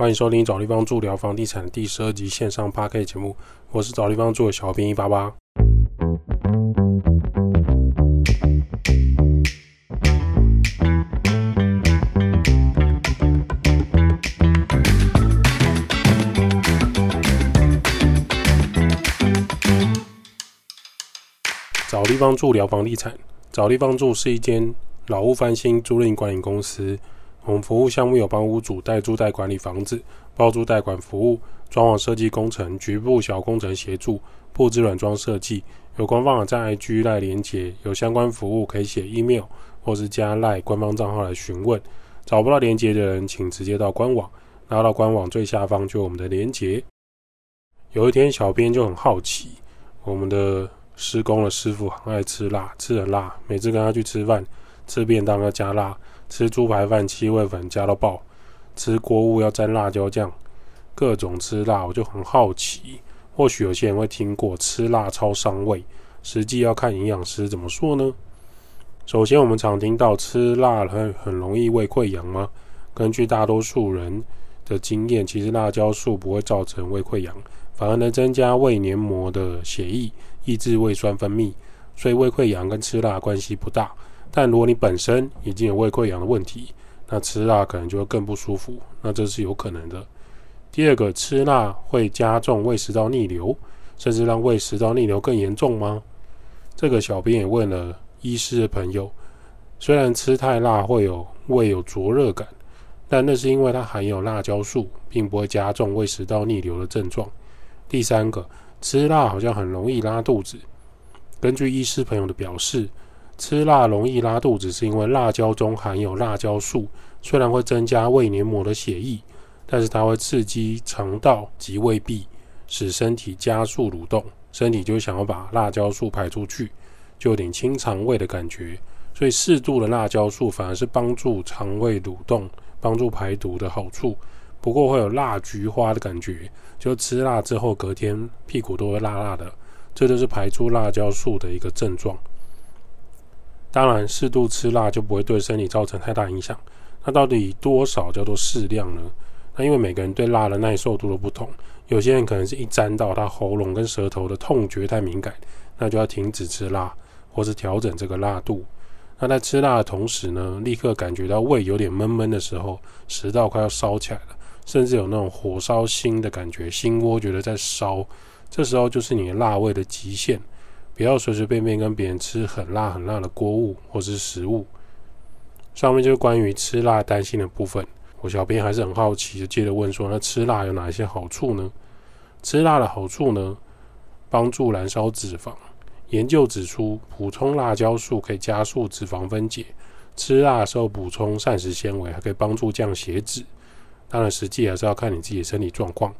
欢迎收听找地方住聊房地产第十二集线上 p a k 节目，我是找地方住的小编一八八。找地方住聊房地产，找地方住是一间老屋翻新租赁管理公司。我们服务项目有帮屋主代租代管理房子、包租代管服务、装潢设计工程、局部小工程协助、布置软装设计。有官方网站 IG 赖连接，有相关服务可以写 email 或是加赖官方账号来询问。找不到连接的人，请直接到官网，拿到官网最下方就有我们的连接。有一天，小编就很好奇，我们的施工的师傅很爱吃辣，吃很辣，每次跟他去吃饭，吃便当要加辣。吃猪排饭，七味粉加到爆；吃锅物要沾辣椒酱，各种吃辣，我就很好奇。或许有些人会听过吃辣超伤胃，实际要看营养师怎么说呢？首先，我们常听到吃辣很很容易胃溃疡吗？根据大多数人的经验，其实辣椒素不会造成胃溃疡，反而能增加胃黏膜的血液，抑制胃酸分泌，所以胃溃疡跟吃辣关系不大。但如果你本身已经有胃溃疡的问题，那吃辣可能就会更不舒服，那这是有可能的。第二个，吃辣会加重胃食道逆流，甚至让胃食道逆流更严重吗？这个小编也问了医师的朋友，虽然吃太辣会有胃有灼热感，但那是因为它含有辣椒素，并不会加重胃食道逆流的症状。第三个，吃辣好像很容易拉肚子。根据医师朋友的表示。吃辣容易拉肚子，是因为辣椒中含有辣椒素，虽然会增加胃黏膜的血液，但是它会刺激肠道及胃壁，使身体加速蠕动，身体就想要把辣椒素排出去，就有点清肠胃的感觉。所以适度的辣椒素反而是帮助肠胃蠕动、帮助排毒的好处。不过会有辣菊花的感觉，就吃辣之后隔天屁股都会辣辣的，这就是排出辣椒素的一个症状。当然，适度吃辣就不会对身体造成太大影响。那到底多少叫做适量呢？那因为每个人对辣的耐受度都不同，有些人可能是一沾到他喉咙跟舌头的痛觉太敏感，那就要停止吃辣，或是调整这个辣度。那在吃辣的同时呢，立刻感觉到胃有点闷闷的时候，食道快要烧起来了，甚至有那种火烧心的感觉，心窝觉得在烧，这时候就是你辣味的极限。不要随随便便跟别人吃很辣很辣的锅物或是食物。上面就是关于吃辣担心的部分。我小编还是很好奇，就接着问说：那吃辣有哪些好处呢？吃辣的好处呢，帮助燃烧脂肪。研究指出，补充辣椒素可以加速脂肪分解。吃辣的时候补充膳食纤维，还可以帮助降血脂。当然，实际还是要看你自己的身体状况。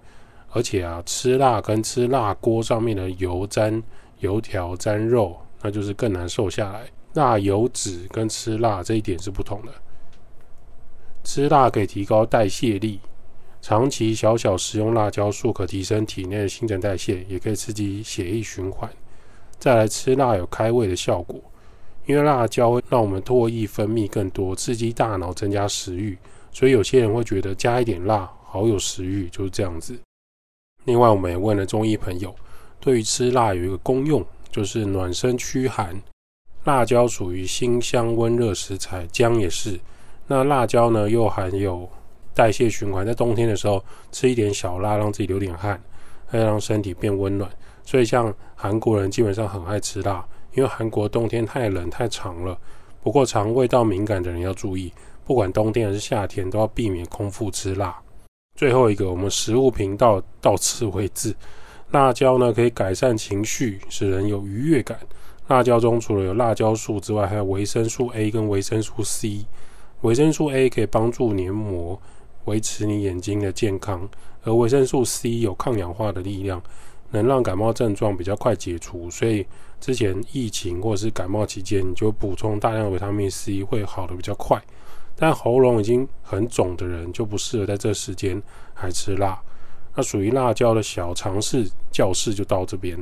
而且啊，吃辣跟吃辣锅上面的油沾。油条沾肉，那就是更难瘦下来。辣油脂跟吃辣这一点是不同的。吃辣可以提高代谢力，长期小小食用辣椒素可提升体内的新陈代谢，也可以刺激血液循环。再来吃辣有开胃的效果，因为辣椒让我们唾液分泌更多，刺激大脑增加食欲，所以有些人会觉得加一点辣好有食欲，就是这样子。另外，我们也问了中医朋友。对于吃辣有一个功用，就是暖身驱寒。辣椒属于辛香温热食材，姜也是。那辣椒呢，又含有代谢循环，在冬天的时候吃一点小辣，让自己流点汗，会让身体变温暖。所以像韩国人基本上很爱吃辣，因为韩国冬天太冷太长了。不过肠胃道敏感的人要注意，不管冬天还是夏天，都要避免空腹吃辣。最后一个，我们食物频道到此为止。辣椒呢，可以改善情绪，使人有愉悦感。辣椒中除了有辣椒素之外，还有维生素 A 跟维生素 C。维生素 A 可以帮助黏膜维持你眼睛的健康，而维生素 C 有抗氧化的力量，能让感冒症状比较快解除。所以之前疫情或者是感冒期间，你就补充大量维他命 C 会好的比较快。但喉咙已经很肿的人，就不适合在这时间还吃辣。那属于辣椒的小尝试教室就到这边。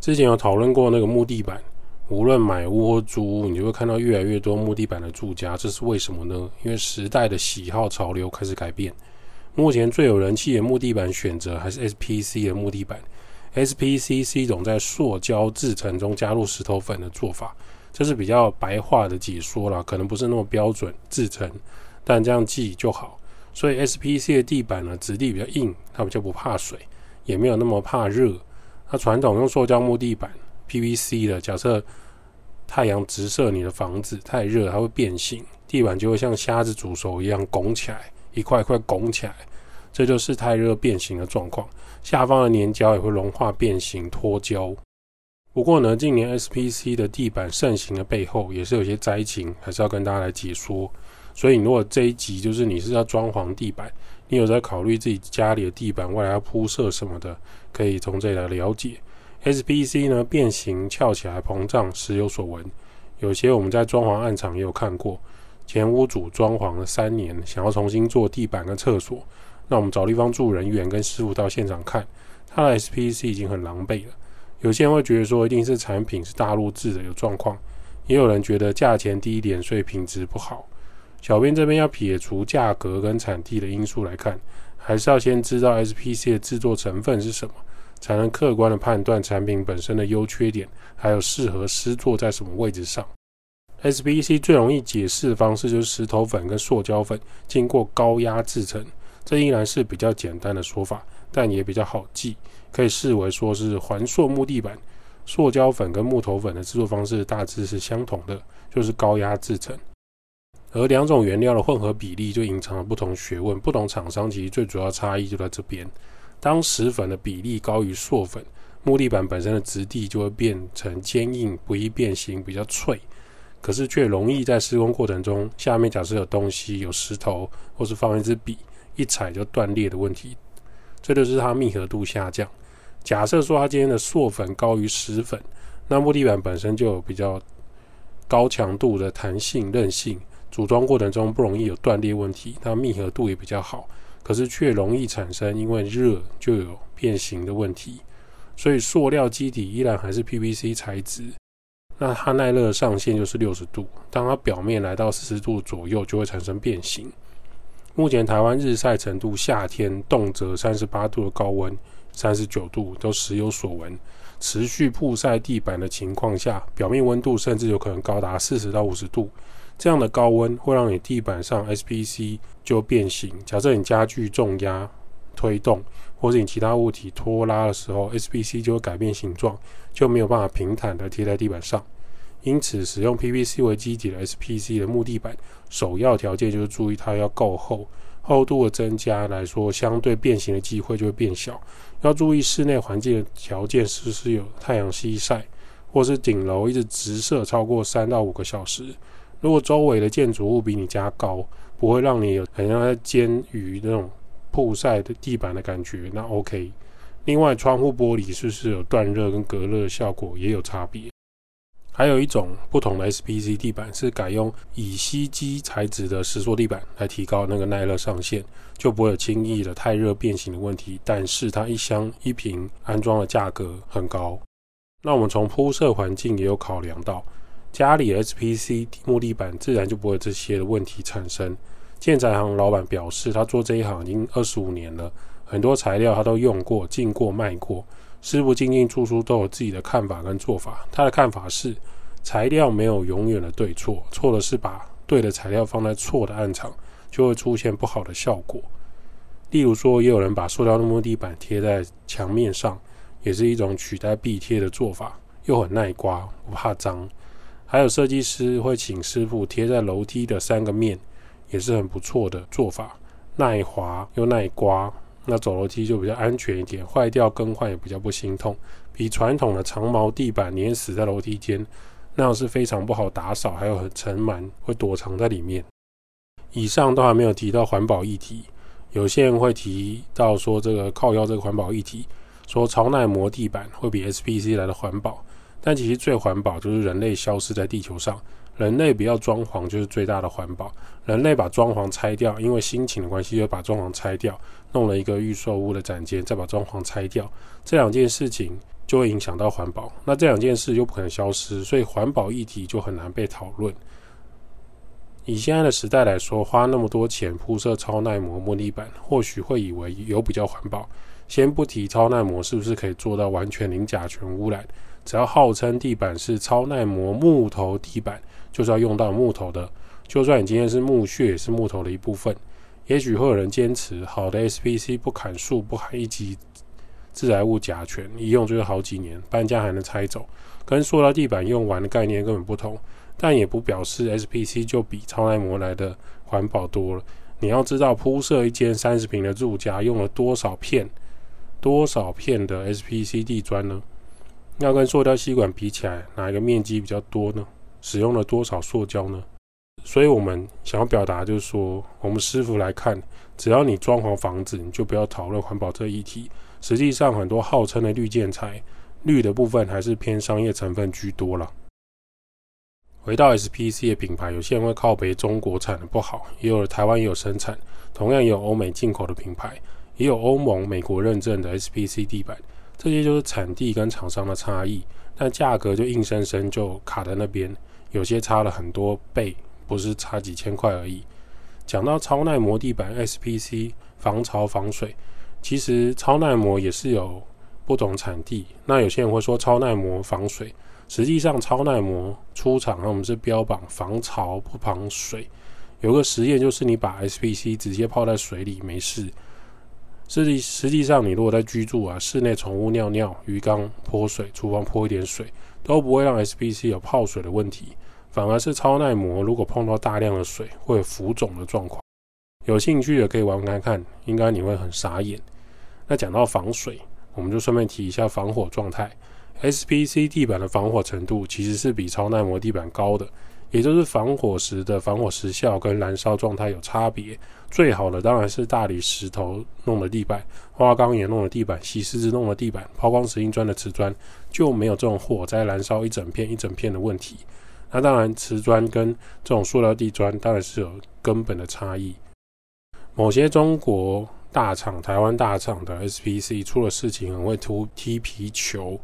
之前有讨论过那个木地板，无论买屋或租屋，你就会看到越来越多木地板的住家，这是为什么呢？因为时代的喜好潮流开始改变，目前最有人气的木地板选择还是 SPC 的木地板。SPC 是一种在塑胶制成中加入石头粉的做法，这是比较白话的解说啦，可能不是那么标准制成，但这样记就好。所以 SPC 的地板呢，质地比较硬，它比较不怕水，也没有那么怕热。那传统用塑胶木地板 PVC 的，假设太阳直射你的房子太热，它会变形，地板就会像虾子煮熟一样拱起来，一块一块拱起来，这就是太热变形的状况。下方的粘胶也会融化变形脱胶。不过呢，近年 SPC 的地板盛行的背后，也是有些灾情，还是要跟大家来解说。所以，如果这一集就是你是要装潢地板，你有在考虑自己家里的地板未来要铺设什么的，可以从这里来了解。SPC 呢变形、翘起来、膨胀，时有所闻。有些我们在装潢暗场也有看过。前屋主装潢了三年，想要重新做地板跟厕所，那我们找地方住人员跟师傅到现场看，他的 SPC 已经很狼狈了。有些人会觉得说，一定是产品是大陆制的有状况，也有人觉得价钱低一点，所以品质不好。小编这边要撇除价格跟产地的因素来看，还是要先知道 SPC 的制作成分是什么，才能客观的判断产品本身的优缺点，还有适合施作在什么位置上。SPC 最容易解释的方式就是石头粉跟塑胶粉经过高压制成，这依然是比较简单的说法，但也比较好记，可以视为说是环塑木地板。塑胶粉跟木头粉的制作方式大致是相同的，就是高压制成。而两种原料的混合比例就隐藏了不同学问，不同厂商其实最主要差异就在这边。当石粉的比例高于塑粉，木地板本身的质地就会变成坚硬、不易变形、比较脆，可是却容易在施工过程中，下面假设有东西、有石头，或是放一支笔，一踩就断裂的问题。这就是它密合度下降。假设说它今天的塑粉高于石粉，那木地板本身就有比较高强度的弹性、韧性。组装过程中不容易有断裂问题，它密合度也比较好，可是却容易产生因为热就有变形的问题。所以塑料基底依然还是 PVC 材质，那它耐热上限就是六十度，当它表面来到四十度左右就会产生变形。目前台湾日晒程度，夏天动辄三十八度的高温，三十九度都时有所闻。持续曝晒地板的情况下，表面温度甚至有可能高达四十到五十度。这样的高温会让你地板上 SPC 就变形。假设你家具重压推动，或者你其他物体拖拉的时候，SPC 就会改变形状，就没有办法平坦的贴在地板上。因此，使用 PVC 为基底的 SPC 的木地板，首要条件就是注意它要够厚，厚度的增加来说，相对变形的机会就会变小。要注意室内环境的条件是不是有太阳西晒，或是顶楼一直直射超过三到五个小时。如果周围的建筑物比你家高，不会让你有很像在煎鱼那种曝晒的地板的感觉，那 OK。另外，窗户玻璃是不是有断热跟隔热效果也有差别。还有一种不同的 SPC 地板是改用乙烯基材质的石塑地板来提高那个耐热上限，就不会有轻易的太热变形的问题。但是它一箱一瓶安装的价格很高。那我们从铺设环境也有考量到。家里 SPC 木地板自然就不会这些问题产生。建材行老板表示，他做这一行已经二十五年了，很多材料他都用过、进过、卖过，师傅进进出出都有自己的看法跟做法。他的看法是，材料没有永远的对错，错的是把对的材料放在错的暗场，就会出现不好的效果。例如说，也有人把塑料木地板贴在墙面上，也是一种取代壁贴的做法，又很耐刮，不怕脏。还有设计师会请师傅贴在楼梯的三个面，也是很不错的做法，耐滑又耐刮，那走楼梯就比较安全一点，坏掉更换也比较不心痛，比传统的长毛地板粘死在楼梯间，那样是非常不好打扫，还有很尘螨会躲藏在里面。以上都还没有提到环保议题，有些人会提到说这个靠腰这个环保议题，说超耐磨地板会比 SPC 来的环保。但其实最环保就是人类消失在地球上，人类不要装潢就是最大的环保。人类把装潢拆掉，因为心情的关系，就把装潢拆掉，弄了一个预售屋的展间，再把装潢拆掉，这两件事情就会影响到环保。那这两件事又不可能消失，所以环保议题就很难被讨论。以现在的时代来说，花那么多钱铺设超耐磨木地板，或许会以为有比较环保。先不提超耐磨是不是可以做到完全零甲醛污染，只要号称地板是超耐磨木头地板，就是要用到木头的。就算你今天是木屑，也是木头的一部分。也许会有人坚持，好的 SPC 不砍树，不含一级致癌物甲醛，一用就是好几年，搬家还能拆走，跟塑料地板用完的概念根本不同。但也不表示 SPC 就比超耐磨来的环保多了。你要知道，铺设一间三十平的住家用了多少片、多少片的 SPC 地砖呢？要跟塑胶吸管比起来，哪一个面积比较多呢？使用了多少塑胶呢？所以我们想要表达就是说，我们师傅来看，只要你装潢房子，你就不要讨论环保这议题。实际上，很多号称的绿建材，绿的部分还是偏商业成分居多了。回到 SPC 的品牌，有些人会靠北中国产的不好，也有的台湾也有生产，同样有欧美进口的品牌，也有欧盟、美国认证的 SPC 地板，这些就是产地跟厂商的差异，但价格就硬生生就卡在那边，有些差了很多倍，不是差几千块而已。讲到超耐磨地板 SPC 防潮防水，其实超耐磨也是有不同产地，那有些人会说超耐磨防水。实际上，超耐磨出厂啊，我们是标榜防潮不防水。有个实验就是，你把 SPC 直接泡在水里没事。实际实际上，你如果在居住啊，室内宠物尿尿、鱼缸泼水、厨房泼一点水，都不会让 SPC 有泡水的问题。反而是超耐磨，如果碰到大量的水，会浮肿的状况。有兴趣的可以玩看看，应该你会很傻眼。那讲到防水，我们就顺便提一下防火状态。SPC 地板的防火程度其实是比超耐磨地板高的，也就是防火时的防火时效跟燃烧状态有差别。最好的当然是大理石头弄的地板、花岗岩弄的地板、洗石子弄的地板、抛光石英砖的瓷砖，就没有这种火灾燃烧一整片一整片的问题。那当然，瓷砖跟这种塑料地砖当然是有根本的差异。某些中国大厂、台湾大厂的 SPC 出了事情，很会突踢皮球。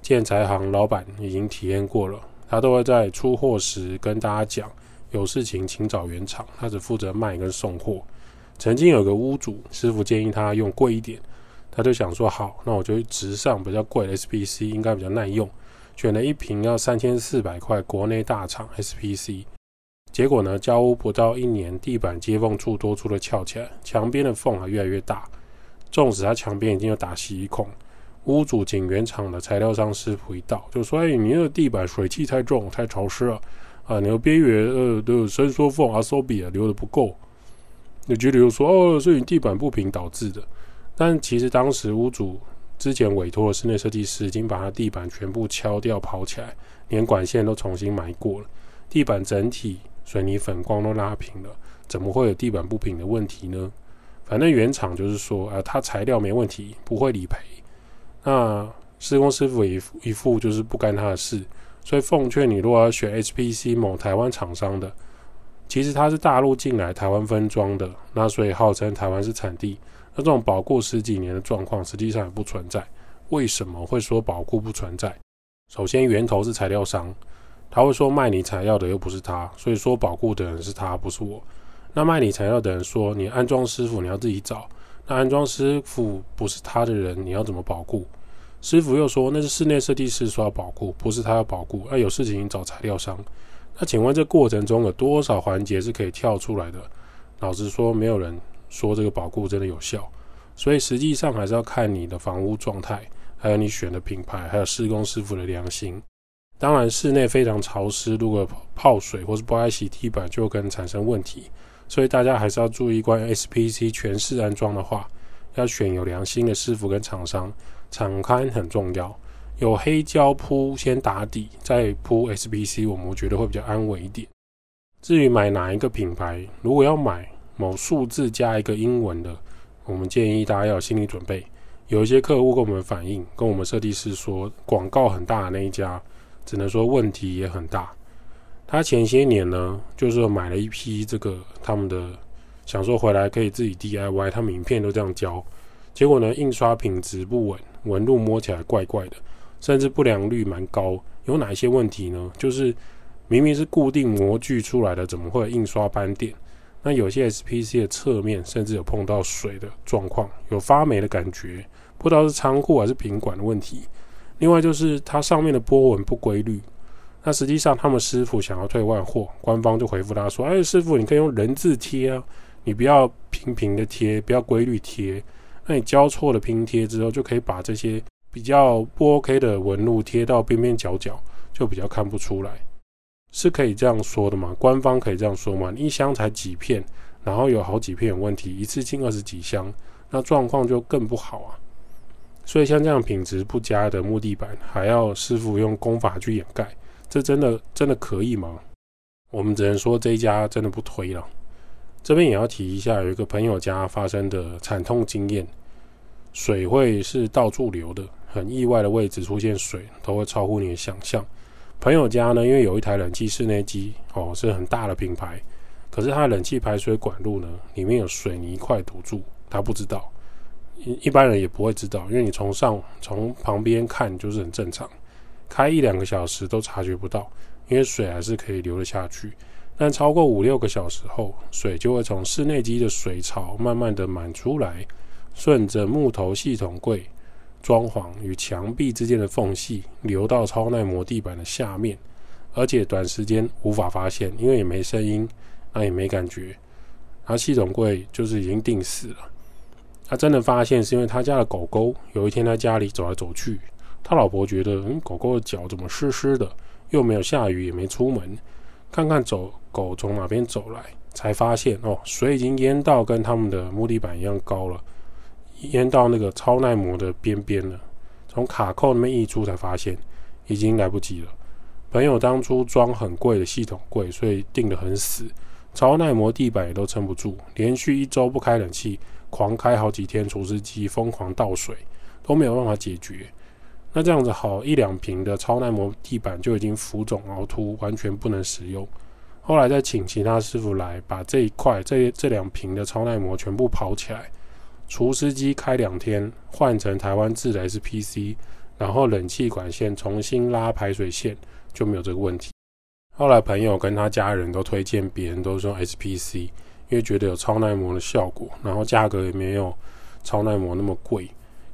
建材行老板已经体验过了，他都会在出货时跟大家讲，有事情请找原厂，他只负责卖跟送货。曾经有个屋主师傅建议他用贵一点，他就想说好，那我就直上比较贵的 SPC，应该比较耐用，选了一瓶要三千四百块国内大厂 SPC。结果呢，交屋不到一年，地板接缝处多出了翘起来，墙边的缝还越来越大，纵使他墙边已经有打吸孔。屋主请原厂的材料商师傅一到，就说：“哎，你那个地板水汽太重，太潮湿了啊！你的边缘呃都有伸缩缝，啊，收比啊留的不够。”你觉得又说：“哦，是你地板不平导致的。”但其实当时屋主之前委托的室内设计师已经把他地板全部敲掉、刨起来，连管线都重新埋过了，地板整体水泥粉光都拉平了，怎么会有地板不平的问题呢？反正原厂就是说，啊，他材料没问题，不会理赔。那施工师傅一副一副就是不干他的事，所以奉劝你，如果要选 HPC 某台湾厂商的，其实它是大陆进来台湾分装的，那所以号称台湾是产地，那这种保固十几年的状况实际上也不存在。为什么会说保固不存在？首先源头是材料商，他会说卖你材料的又不是他，所以说保固的人是他，不是我。那卖你材料的人说，你安装师傅你要自己找。那安装师傅不是他的人，你要怎么保护？师傅又说那是室内设计师说要保护，不是他要保护。那有事情找材料商。那请问这过程中有多少环节是可以跳出来的？老实说，没有人说这个保护真的有效。所以实际上还是要看你的房屋状态，还有你选的品牌，还有施工师傅的良心。当然，室内非常潮湿，如果泡水或是不爱洗地板，就可能产生问题。所以大家还是要注意，关于 SPC 全室安装的话，要选有良心的师傅跟厂商，敞开很重要。有黑胶铺先打底，再铺 SPC，我们觉得会比较安稳一点。至于买哪一个品牌，如果要买某数字加一个英文的，我们建议大家要有心理准备。有一些客户跟我们反映，跟我们设计师说，广告很大的那一家，只能说问题也很大。他前些年呢，就是买了一批这个他们的，想说回来可以自己 DIY，他们影片都这样教，结果呢，印刷品质不稳，纹路摸起来怪怪的，甚至不良率蛮高。有哪一些问题呢？就是明明是固定模具出来的，怎么会印刷斑点？那有些 SPC 的侧面甚至有碰到水的状况，有发霉的感觉，不知道是仓库还是品管的问题。另外就是它上面的波纹不规律。那实际上他们师傅想要退换货，官方就回复他说：“哎，师傅，你可以用人字贴啊，你不要平平的贴，不要规律贴。那你交错的拼贴之后，就可以把这些比较不 OK 的纹路贴到边边角角，就比较看不出来。”是可以这样说的吗？官方可以这样说吗？一箱才几片，然后有好几片有问题，一次进二十几箱，那状况就更不好啊。所以像这样品质不佳的木地板，还要师傅用工法去掩盖，这真的真的可以吗？我们只能说这一家真的不推了。这边也要提一下，有一个朋友家发生的惨痛经验，水会是到处流的，很意外的位置出现水，都会超乎你的想象。朋友家呢，因为有一台冷气室内机哦，是很大的品牌，可是它冷气排水管路呢，里面有水泥块堵住，他不知道，一一般人也不会知道，因为你从上从旁边看就是很正常，开一两个小时都察觉不到，因为水还是可以流得下去，但超过五六个小时后，水就会从室内机的水槽慢慢的满出来，顺着木头系统柜。装潢与墙壁之间的缝隙流到超耐磨地板的下面，而且短时间无法发现，因为也没声音，那也没感觉。他系统柜就是已经定死了。他真的发现是因为他家的狗狗有一天在家里走来走去，他老婆觉得，嗯，狗狗的脚怎么湿湿的，又没有下雨，也没出门，看看走狗从哪边走来，才发现哦，水已经淹到跟他们的木地板一样高了。淹到那个超耐磨的边边了，从卡扣那边溢出才发现，已经来不及了。朋友当初装很贵的系统柜，所以定得很死，超耐磨地板也都撑不住，连续一周不开冷气，狂开好几天除湿机，疯狂倒水，都没有办法解决。那这样子好一两瓶的超耐磨地板就已经浮肿凹凸，完全不能使用。后来再请其他师傅来，把这一块这这两瓶的超耐磨全部刨起来。除湿机开两天，换成台湾制的 SPC，然后冷气管线重新拉排水线，就没有这个问题。后来朋友跟他家人都推荐别人都用 SPC，因为觉得有超耐磨的效果，然后价格也没有超耐磨那么贵。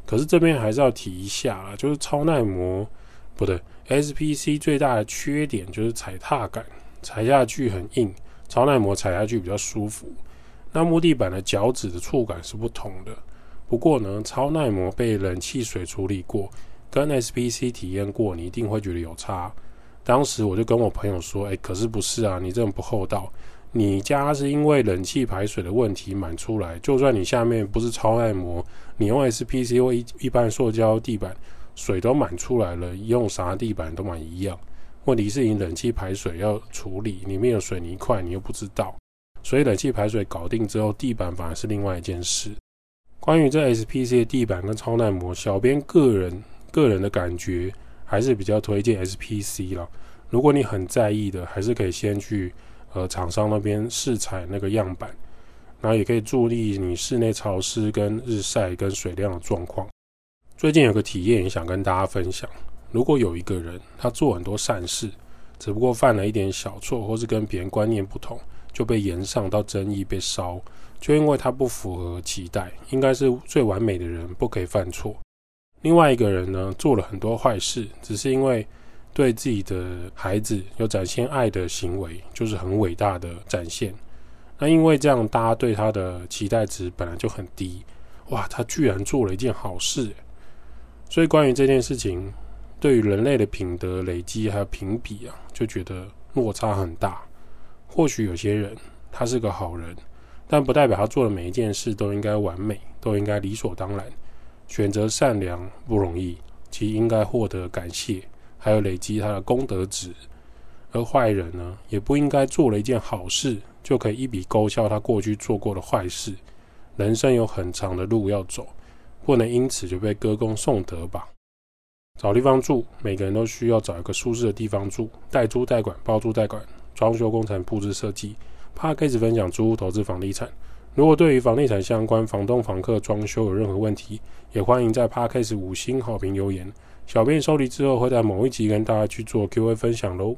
可是这边还是要提一下啦，就是超耐磨不对，SPC 最大的缺点就是踩踏感，踩下去很硬，超耐磨踩下去比较舒服。那木地板的脚趾的触感是不同的，不过呢，超耐磨被冷气水处理过，跟 SPC 体验过，你一定会觉得有差。当时我就跟我朋友说：“哎，可是不是啊，你这种不厚道。你家是因为冷气排水的问题满出来，就算你下面不是超耐磨，你用 SPC 或一一般塑胶地板，水都满出来了，用啥地板都满一样。问题是你冷气排水要处理，里面有水泥块，你又不知道。”所以冷气排水搞定之后，地板反而是另外一件事。关于这 SPC 的地板跟超耐磨，小编个人个人的感觉还是比较推荐 SPC 了。如果你很在意的，还是可以先去呃厂商那边试采那个样板，然后也可以助力你室内潮湿跟日晒跟水量的状况。最近有个体验也想跟大家分享：如果有一个人他做很多善事，只不过犯了一点小错，或是跟别人观念不同。就被延上到争议被烧，就因为他不符合期待，应该是最完美的人，不可以犯错。另外一个人呢，做了很多坏事，只是因为对自己的孩子有展现爱的行为，就是很伟大的展现。那因为这样，大家对他的期待值本来就很低，哇，他居然做了一件好事。所以关于这件事情，对于人类的品德累积还有评比啊，就觉得落差很大。或许有些人他是个好人，但不代表他做的每一件事都应该完美，都应该理所当然。选择善良不容易，其应该获得感谢，还有累积他的功德值。而坏人呢，也不应该做了一件好事就可以一笔勾销他过去做过的坏事。人生有很长的路要走，不能因此就被歌功颂德吧。找地方住，每个人都需要找一个舒适的地方住，代租代管，包租代管。装修工程、布置设计，怕开始分享租屋投资房地产。如果对于房地产相关、房东、房客装修有任何问题，也欢迎在 p a 始五星好评留言。小编收集之后，会在某一集跟大家去做 Q&A 分享喽。